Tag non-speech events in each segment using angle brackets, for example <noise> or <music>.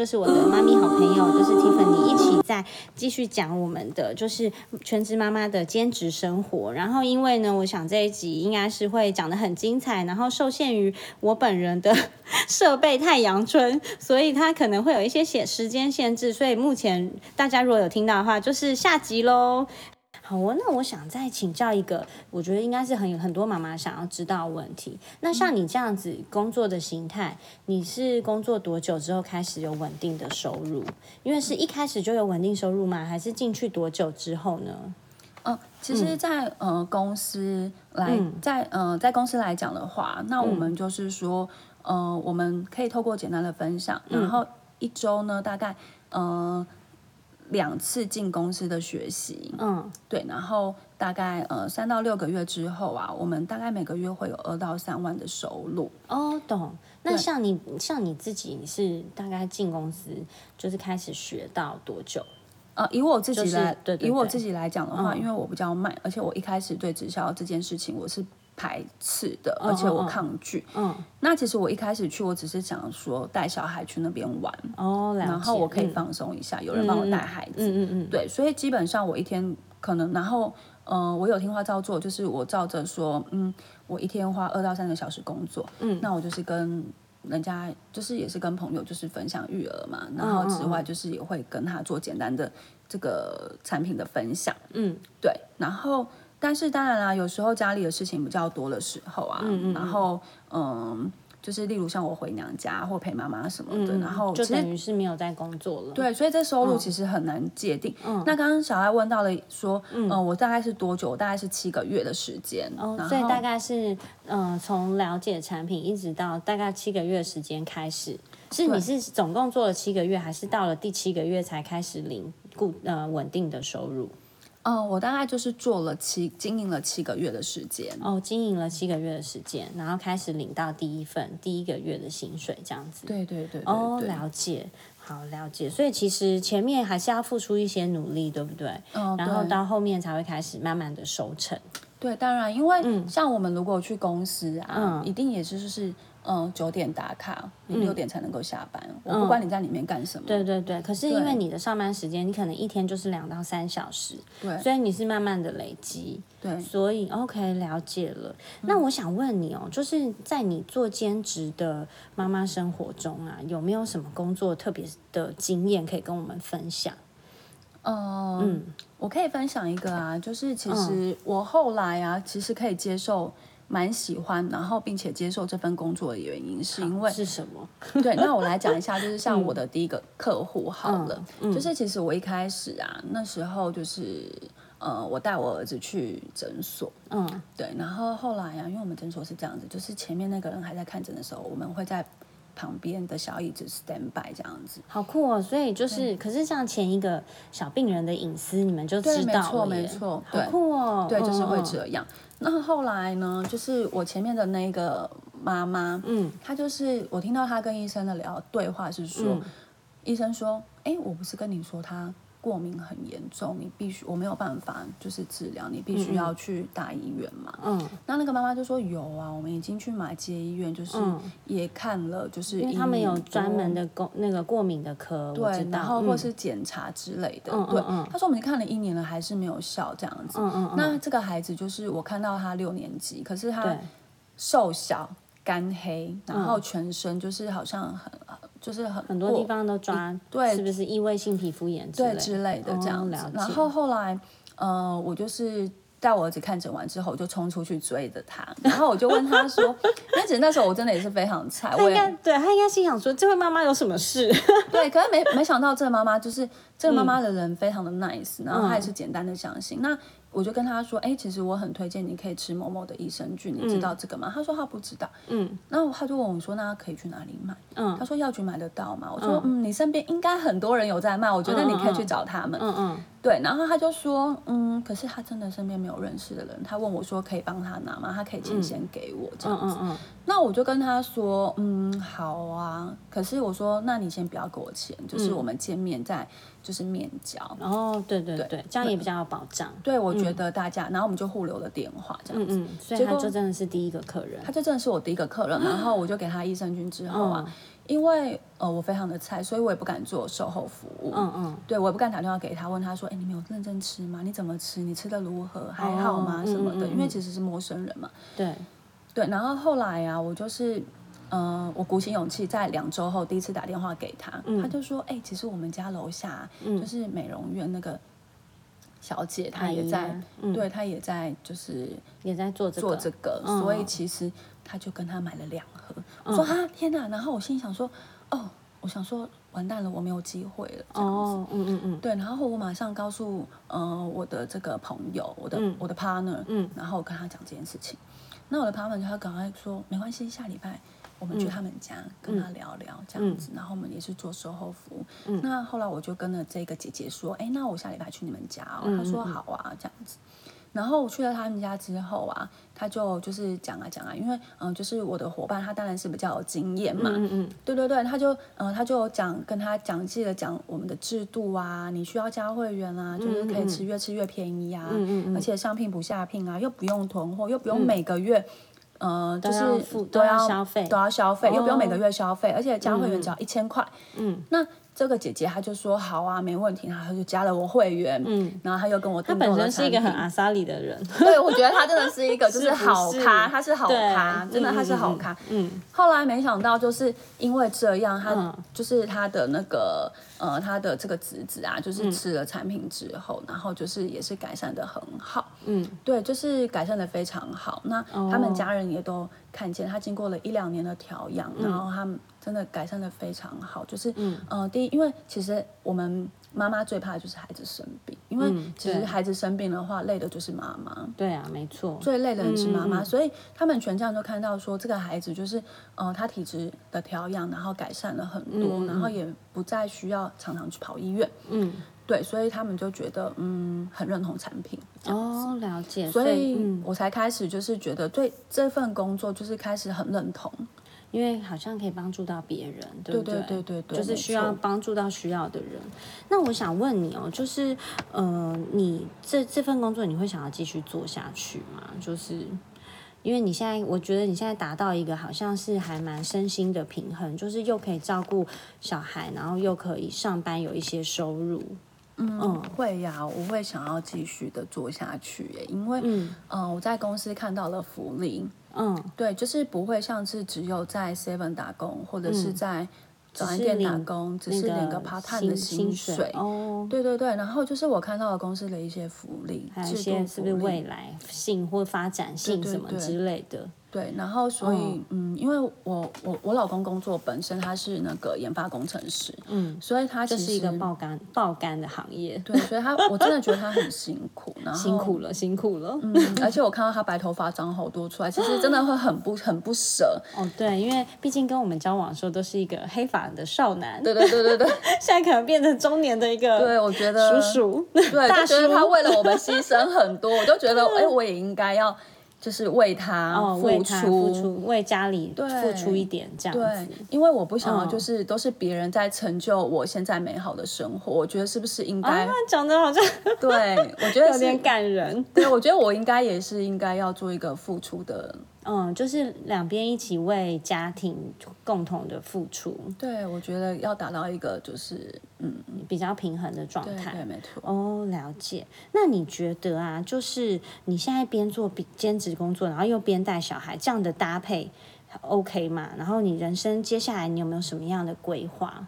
就是我的妈咪好朋友，就是 Tiffany 一起在继续讲我们的就是全职妈妈的兼职生活。然后因为呢，我想这一集应该是会讲的很精彩，然后受限于我本人的 <laughs> 设备太阳春，所以它可能会有一些限时间限制。所以目前大家如果有听到的话，就是下集喽。好哦，那我想再请教一个，我觉得应该是很很多妈妈想要知道的问题。那像你这样子工作的形态，你是工作多久之后开始有稳定的收入？因为是一开始就有稳定收入吗？还是进去多久之后呢？嗯，其实，在呃公司来在呃在公司来讲的话，那我们就是说，呃，我们可以透过简单的分享，然后一周呢，大概呃。两次进公司的学习，嗯，对，然后大概呃三到六个月之后啊，我们大概每个月会有二到三万的收入。哦，懂。那像你像你自己，你是大概进公司就是开始学到多久？呃，以我自己来，对，以我自己来讲的话，因为我比较慢，而且我一开始对直销这件事情我是。排斥的，而且我抗拒。嗯，那其实我一开始去，我只是想说带小孩去那边玩哦，然后我可以放松一下，有人帮我带孩子。嗯嗯嗯，对，所以基本上我一天可能，然后嗯，我有听话照做，就是我照着说，嗯，我一天花二到三个小时工作。嗯，那我就是跟人家，就是也是跟朋友，就是分享育儿嘛，然后之外就是也会跟他做简单的这个产品的分享。嗯，对，然后。但是当然啦，有时候家里的事情比较多的时候啊，然后嗯，就是例如像我回娘家或陪妈妈什么的，然后就等于是没有在工作了。对，所以这收入其实很难界定。嗯，那刚刚小爱问到了说，嗯，我大概是多久？大概是七个月的时间。哦，所以大概是嗯，从了解产品一直到大概七个月时间开始，是你是总共做了七个月，还是到了第七个月才开始领固呃稳定的收入？嗯，我大概就是做了七经营了七个月的时间哦，经营了七个月的时间，然后开始领到第一份第一个月的薪水，这样子。对对对。哦，了解，好了解。所以其实前面还是要付出一些努力，对不对？嗯。然后到后面才会开始慢慢的收成。对，当然，因为像我们如果去公司啊，一定也是就是。嗯，九点打卡，你六点才能够下班。我不管你在里面干什么。对对对，可是因为你的上班时间，你可能一天就是两到三小时，对，所以你是慢慢的累积。对，所以 OK 了解了。那我想问你哦，就是在你做兼职的妈妈生活中啊，有没有什么工作特别的经验可以跟我们分享？嗯，我可以分享一个啊，就是其实我后来啊，其实可以接受。蛮喜欢，然后并且接受这份工作的原因，是因为是什么？<laughs> 对，那我来讲一下，就是像我的第一个客户好了，就是其实我一开始啊，那时候就是呃，我带我儿子去诊所，嗯，对，然后后来呀，因为我们诊所是这样子，就是前面那个人还在看诊的时候，我们会在。旁边的小椅子 stand by 这样子，好酷哦！所以就是，可是像前一个小病人的隐私，你们就知道没错，没错，好酷哦！对，就是会这样。那后来呢？就是我前面的那个妈妈，嗯，她就是我听到她跟医生的聊对话是说，医生说，哎，我不是跟你说他。过敏很严重，你必须我没有办法就是治疗，你必须要去大医院嘛。嗯，那那个妈妈就说有啊，我们已经去买街医院，就是也看了，就是因为他们有专门的过那个过敏的科，对，然后或是检查之类的。对，他说我们看了一年了，还是没有效这样子。嗯嗯，那这个孩子就是我看到他六年级，可是他瘦小、干黑，然后全身就是好像很。就是很很多地方都抓，对，是不是异位性皮肤炎对之类的这样子？然后后来，呃，我就是带我儿子看诊完之后，就冲出去追着他，然后我就问他说：“ <laughs> 那其实那时候我真的也是非常菜，我应该对他应该心想说，这位妈妈有什么事？<laughs> 对，可是没没想到这个妈妈就是这个妈妈的人非常的 nice，然后她也是简单的相信那。我就跟他说，哎，其实我很推荐你可以吃某某的益生菌，你知道这个吗？他说他不知道。嗯，然后他就问我说，那可以去哪里买？嗯，他说药局买得到吗？我说，嗯，你身边应该很多人有在卖，我觉得你可以去找他们。嗯嗯。对，然后他就说，嗯，可是他真的身边没有认识的人。他问我说，可以帮他拿吗？他可以钱先给我这样子。嗯嗯嗯。那我就跟他说，嗯，好啊。可是我说，那你先不要给我钱，就是我们见面再。就是面交哦，对对对，这样也比较有保障。对，我觉得大家，然后我们就互留了电话，这样子。嗯嗯，所以他就真的是第一个客人，他就真的是我第一个客人。然后我就给他益生菌之后啊，因为呃我非常的菜，所以我也不敢做售后服务。嗯嗯，对我也不敢打电话给他问他说，哎，你没有认真吃吗？你怎么吃？你吃的如何？还好吗？什么的？因为其实是陌生人嘛。对，对。然后后来啊，我就是，嗯，我鼓起勇气，在两周后第一次打电话给他，他就说，哎，其实我们家楼下就是美容院那个小姐，她也在，对她也在，就是也在做做这个，所以其实他就跟他买了两盒。我说啊天哪！然后我心想说，哦，我想说完蛋了，我没有机会了。这样子，嗯嗯嗯，对。然后我马上告诉呃我的这个朋友，我的我的 partner，嗯，然后我跟他讲这件事情。那我的 partner 他赶快说没关系，下礼拜我们去他们家跟他聊聊这样子。然后我们也是做售后服务。那后来我就跟了这个姐姐说，哎，那我下礼拜去你们家哦。他说好啊，这样子。然后我去了他们家之后啊，他就就是讲啊讲啊，因为嗯，就是我的伙伴，他当然是比较有经验嘛，嗯嗯，对对对，他就嗯，他就讲跟他讲记得讲我们的制度啊，你需要加会员啊，就是可以吃越吃越便宜啊，嗯嗯而且上聘不下聘啊，又不用囤货，又不用每个月，呃，就是都要消费，都要消费，又不用每个月消费，而且加会员只要一千块，嗯，那。这个姐姐她就说好啊，没问题，然后她就加了我会员，嗯，然后她又跟我。她本身是一个很阿萨里的人，对，我觉得她真的是一个就是 <laughs> 好咖，她是好咖，真的她是好咖。嗯。后来没想到就是因为这样，她就是她的那个呃，她的这个侄子啊，就是吃了产品之后，然后就是也是改善的很好，嗯，对，就是改善的非常好。那他们家人也都看见，他经过了一两年的调养，然后他们。真的改善的非常好，就是，嗯，第一，因为其实我们妈妈最怕的就是孩子生病，因为其实孩子生病的话，累的就是妈妈。对啊，没错，最累的人是妈妈，所以他们全家都看到说，这个孩子就是，呃，他体质的调养，然后改善了很多，然后也不再需要常常去跑医院。嗯，对，所以他们就觉得，嗯，很认同产品。哦，了解。所以我才开始就是觉得对这份工作就是开始很认同。因为好像可以帮助到别人，对不对？对对对，就是需要帮助到需要的人。那我想问你哦，就是呃，你这这份工作你会想要继续做下去吗？就是因为你现在，我觉得你现在达到一个好像是还蛮身心的平衡，就是又可以照顾小孩，然后又可以上班有一些收入。嗯，会呀，我会想要继续的做下去耶，因为嗯，我在公司看到了福利。嗯，对，就是不会像是只有在 Seven 打工，或者是在早餐店打工，只是领个 part time 的薪水。哦，对对对，然后就是我看到了公司的一些福利，还有一些是不是未来性或发展性什么之类的。对，然后所以嗯，因为我我我老公工作本身他是那个研发工程师，嗯，所以他就是一个爆肝爆肝的行业，对，所以他我真的觉得他很辛苦，然 <laughs> 后辛苦了辛苦了，嗯，而且我看到他白头发长好多出来，其实真的会很不很不舍，哦，对，因为毕竟跟我们交往的时候都是一个黑发的少男，对对对对对，<laughs> 现在可能变成中年的一个，对我觉得叔叔，对，就觉得他为了我们牺牲很多，我就觉得 <laughs> 哎，我也应该要。就是为他付出，为家里付出一点这样子。对，因为我不想要，就是都是别人在成就我现在美好的生活。我觉得是不是应该讲的好像 <laughs> 对，我觉得有点感人。对，我觉得我应该也是应该要做一个付出的。嗯，就是两边一起为家庭共同的付出。对，我觉得要达到一个就是嗯比较平衡的状态。对，没错。哦，了解。那你觉得啊，就是你现在边做兼职工作，然后又边带小孩，这样的搭配 OK 吗？然后你人生接下来你有没有什么样的规划？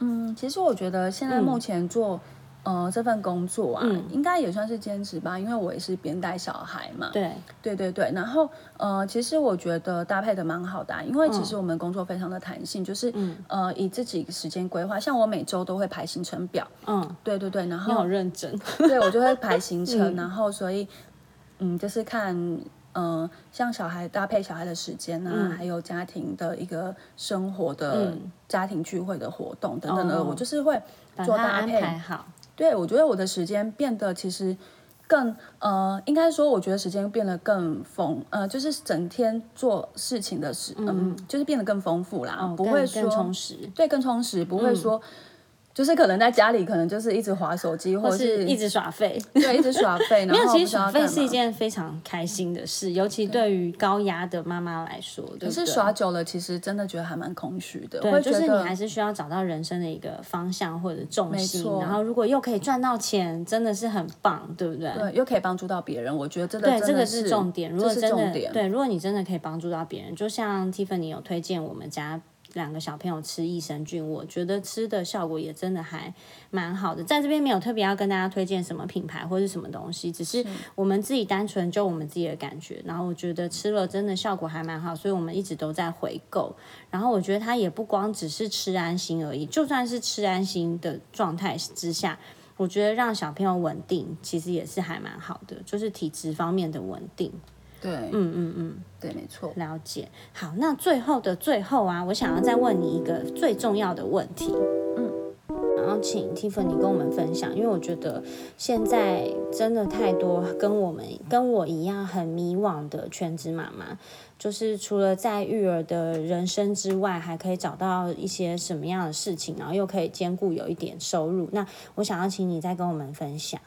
嗯，其实我觉得现在目前做。呃，这份工作啊，应该也算是兼职吧，因为我也是边带小孩嘛。对，对对对。然后，呃，其实我觉得搭配的蛮好的，因为其实我们工作非常的弹性，就是呃，以自己时间规划，像我每周都会排行程表。嗯，对对对。然后你好认真。<laughs> 对，我就会排行程，然后所以，嗯，就是看，嗯，像小孩搭配小孩的时间啊，还有家庭的一个生活的家庭聚会的活动等等的，我就是会做搭配好。对，我觉得我的时间变得其实更呃，应该说，我觉得时间变得更丰呃，就是整天做事情的时，嗯，就是变得更丰富啦，不会说充实，对，更充实，不会说就是可能在家里，可能就是一直划手机，或者是一直耍废，<laughs> 对，一直耍废。<laughs> 没有，其实耍废是一件非常开心的事，尤其对于高压的妈妈来说。可是耍久了，其实真的觉得还蛮空虚的。对，就是你还是需要找到人生的一个方向或者重心。然后，如果又可以赚到钱，真的是很棒，对不对？对，又可以帮助到别人，我觉得真的对，这个是重点。如果真的对，如果你真的可以帮助到别人，就像 Tiffany 有推荐我们家。两个小朋友吃益生菌，我觉得吃的效果也真的还蛮好的。在这边没有特别要跟大家推荐什么品牌或是什么东西，只是我们自己单纯就我们自己的感觉。然后我觉得吃了真的效果还蛮好，所以我们一直都在回购。然后我觉得它也不光只是吃安心而已，就算是吃安心的状态之下，我觉得让小朋友稳定其实也是还蛮好的，就是体质方面的稳定。对，嗯嗯嗯，对，没错，了解。好，那最后的最后啊，我想要再问你一个最重要的问题，嗯，然后请 Tiffany 跟我们分享，因为我觉得现在真的太多跟我们跟我一样很迷惘的全职妈妈，就是除了在育儿的人生之外，还可以找到一些什么样的事情，然后又可以兼顾有一点收入。那我想要请你再跟我们分享，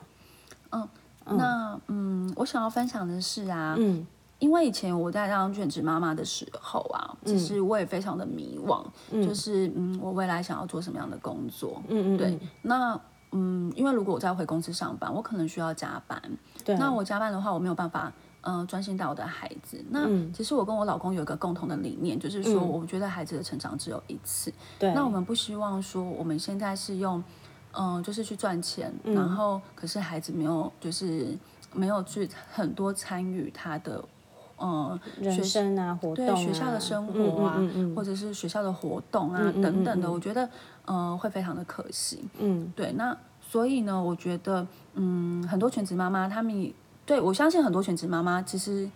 嗯。那嗯，我想要分享的是啊，嗯，因为以前我在当全职妈妈的时候啊，其实我也非常的迷惘，就是嗯，我未来想要做什么样的工作，嗯嗯，对，那嗯，因为如果我再回公司上班，我可能需要加班，对，那我加班的话，我没有办法嗯专心带我的孩子。那其实我跟我老公有一个共同的理念，就是说，我觉得孩子的成长只有一次，对，那我们不希望说我们现在是用。嗯，就是去赚钱，然后可是孩子没有，就是没有去很多参与他的，嗯，学生啊活动，对学校的生活啊，或者是学校的活动啊等等的，我觉得嗯会非常的可惜。嗯，对，那所以呢，我觉得嗯很多全职妈妈，他们对我相信很多全职妈妈其实。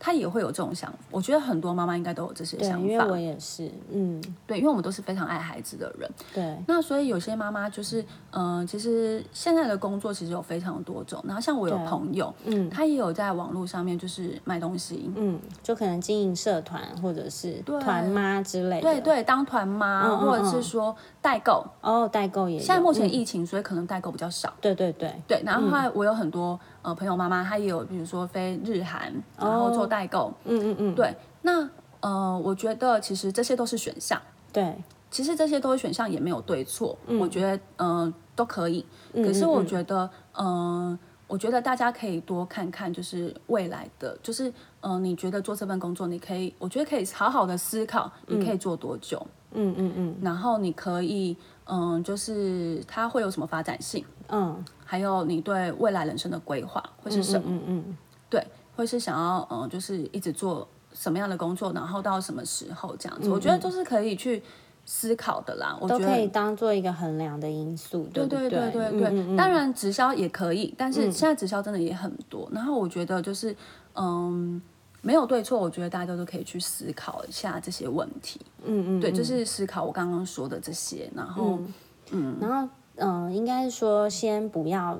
他也会有这种想法，我觉得很多妈妈应该都有这些想法。因为我也是，嗯，对，因为我们都是非常爱孩子的人。对。那所以有些妈妈就是，嗯，其实现在的工作其实有非常多种。然后像我有朋友，嗯，他也有在网络上面就是卖东西，嗯，就可能经营社团或者是团妈之类的。对对，当团妈或者是说代购。哦，代购也。现在目前疫情，所以可能代购比较少。对对对。对，然后我有很多。呃，朋友妈妈她也有，比如说飞日韩，然后做代购，嗯嗯嗯，对，那呃，我觉得其实这些都是选项，对，其实这些都是选项，也没有对错，我觉得嗯都可以，可是我觉得嗯，我觉得大家可以多看看，就是未来的，就是嗯，你觉得做这份工作，你可以，我觉得可以好好的思考，你可以做多久，嗯嗯嗯，然后你可以嗯，就是它会有什么发展性，嗯。还有你对未来人生的规划会是什么？嗯嗯，对，会是想要嗯，就是一直做什么样的工作，然后到什么时候这样子？我觉得就是可以去思考的啦。我都可以当做一个衡量的因素，对对对对对。当然直销也可以，但是现在直销真的也很多。然后我觉得就是嗯，没有对错，我觉得大家都可以去思考一下这些问题。嗯嗯，对，就是思考我刚刚说的这些，然后嗯，然后。嗯，应该是说先不要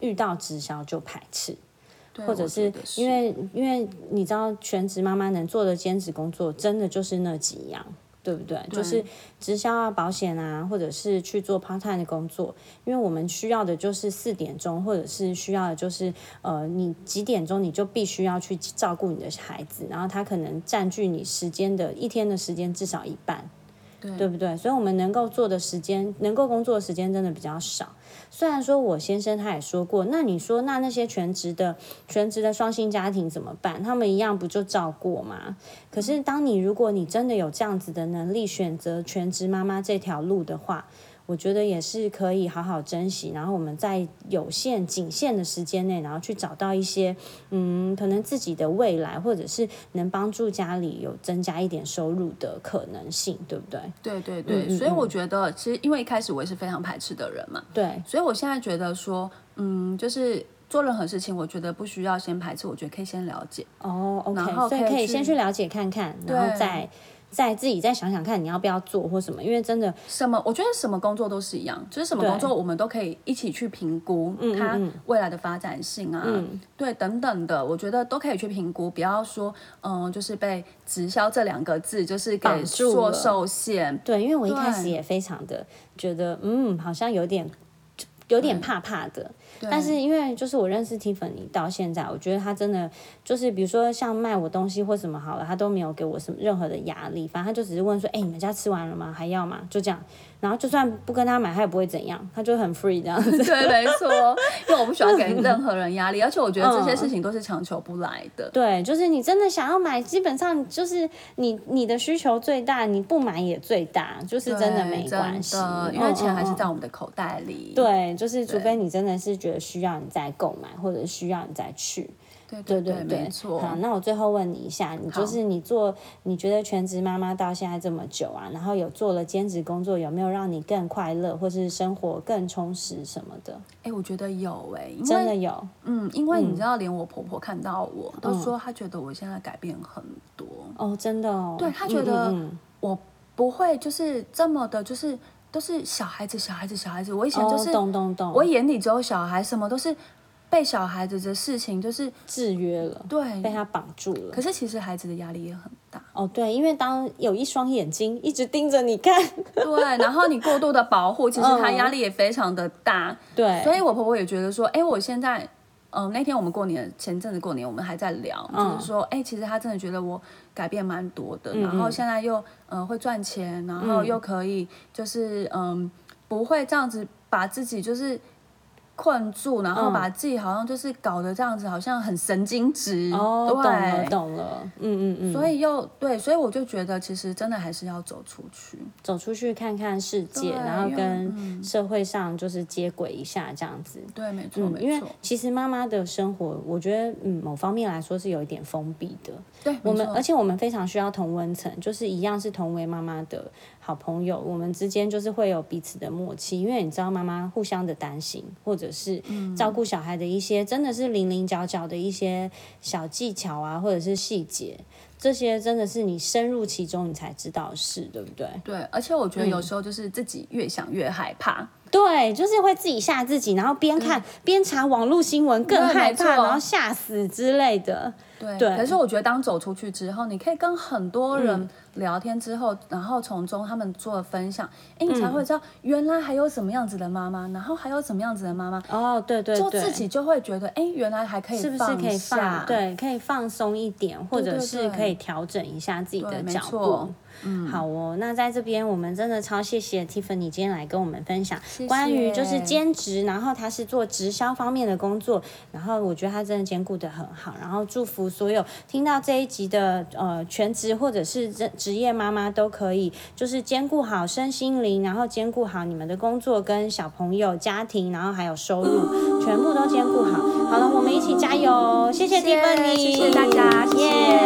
遇到直销就排斥，或者是因为因为你知道全职妈妈能做的兼职工作真的就是那几样，对不对？就是直销啊、保险啊，或者是去做 part time 的工作。因为我们需要的就是四点钟，或者是需要的就是呃，你几点钟你就必须要去照顾你的孩子，然后他可能占据你时间的一天的时间至少一半。对不对？所以，我们能够做的时间，能够工作的时间真的比较少。虽然说我先生他也说过，那你说，那那些全职的、全职的双薪家庭怎么办？他们一样不就照顾吗？可是，当你如果你真的有这样子的能力，选择全职妈妈这条路的话。我觉得也是可以好好珍惜，然后我们在有限、仅限的时间内，然后去找到一些，嗯，可能自己的未来，或者是能帮助家里有增加一点收入的可能性，对不对？对对对，所以我觉得，其实因为一开始我也是非常排斥的人嘛，对，所以我现在觉得说，嗯，就是做任何事情，我觉得不需要先排斥，我觉得可以先了解哦，OK，所以可以先去了解看看，然后再。再自己再想想看你要不要做或什么，因为真的什么，我觉得什么工作都是一样，就是什么工作我们都可以一起去评估它未来的发展性啊，对等等的，我觉得都可以去评估，不要说嗯，就是被直销这两个字就是给做受限。对，因为我一开始也非常的觉得，嗯，好像有点有点怕怕的。但是因为就是我认识 Tiffany 到现在，我觉得他真的就是比如说像卖我东西或什么好了，他都没有给我什么任何的压力，反正他就只是问说，哎，你们家吃完了吗？还要吗？就这样。然后就算不跟他买，他也不会怎样，他就很 free 这样子。<laughs> 对，没错，因为我不喜欢给 <laughs> 任何人压力，而且我觉得这些事情都是强求不来的。对，就是你真的想要买，基本上就是你你的需求最大，你不买也最大，就是真的没关系，因为钱还是在我们的口袋里。对，就是除非你真的是觉得需要，你再购买，或者需要你再去。对对对，没错。好，那我最后问你一下，你就是你做，你觉得全职妈妈到现在这么久啊，然后有做了兼职工作，有没有让你更快乐，或是生活更充实什么的？哎，我觉得有哎，真的有。嗯，因为你知道，连我婆婆看到我都说，她觉得我现在改变很多。哦，真的哦。对她觉得我不会就是这么的，就是都是小孩子，小孩子，小孩子。我以前就是懂懂懂，我眼里只有小孩，什么都是。被小孩子的事情就是制约了，对，被他绑住了。可是其实孩子的压力也很大哦，对，因为当有一双眼睛一直盯着你看，<laughs> 对，然后你过度的保护，其实他压力也非常的大，对。所以我婆婆也觉得说，哎，我现在，嗯，那天我们过年前阵子过年，我们还在聊，就是说，哎，其实他真的觉得我改变蛮多的，然后现在又嗯会赚钱，然后又可以就是嗯不会这样子把自己就是。困住，然后把自己好像就是搞得这样子，好像很神经质。哦，懂了，懂了。嗯嗯嗯。所以又对，所以我就觉得，其实真的还是要走出去，走出去看看世界，然后跟社会上就是接轨一下，这样子。对，没错，没错。因为其实妈妈的生活，我觉得，嗯，某方面来说是有一点封闭的。对，我们而且我们非常需要同温层，就是一样是同为妈妈的。好朋友，我们之间就是会有彼此的默契，因为你知道妈妈互相的担心，或者是照顾小孩的一些真的是零零角角的一些小技巧啊，或者是细节，这些真的是你深入其中你才知道是，对不对？对，而且我觉得有时候就是自己越想越害怕，对，就是会自己吓自己，然后边看边查网络新闻更害怕，然后吓死之类的。对，可是我觉得当走出去之后，你可以跟很多人。聊天之后，然后从中他们做分享，哎，你才会知道原来还有什么样子的妈妈，然后还有什么样子的妈妈。哦，对对对，就自己就会觉得，哎，原来还可以，是不是可以放？对，可以放松一点，或者是可以调整一下自己的脚步。嗯，好哦。那在这边，我们真的超谢谢 Tiffany 今天来跟我们分享关于就是兼职，然后他是做直销方面的工作，然后我觉得他真的兼顾的很好。然后祝福所有听到这一集的呃全职或者是职。职业妈妈都可以，就是兼顾好身心灵，然后兼顾好你们的工作跟小朋友、家庭，然后还有收入，全部都兼顾好。好了，我们一起加油！谢谢 Tiffany，，谢谢大家，耶。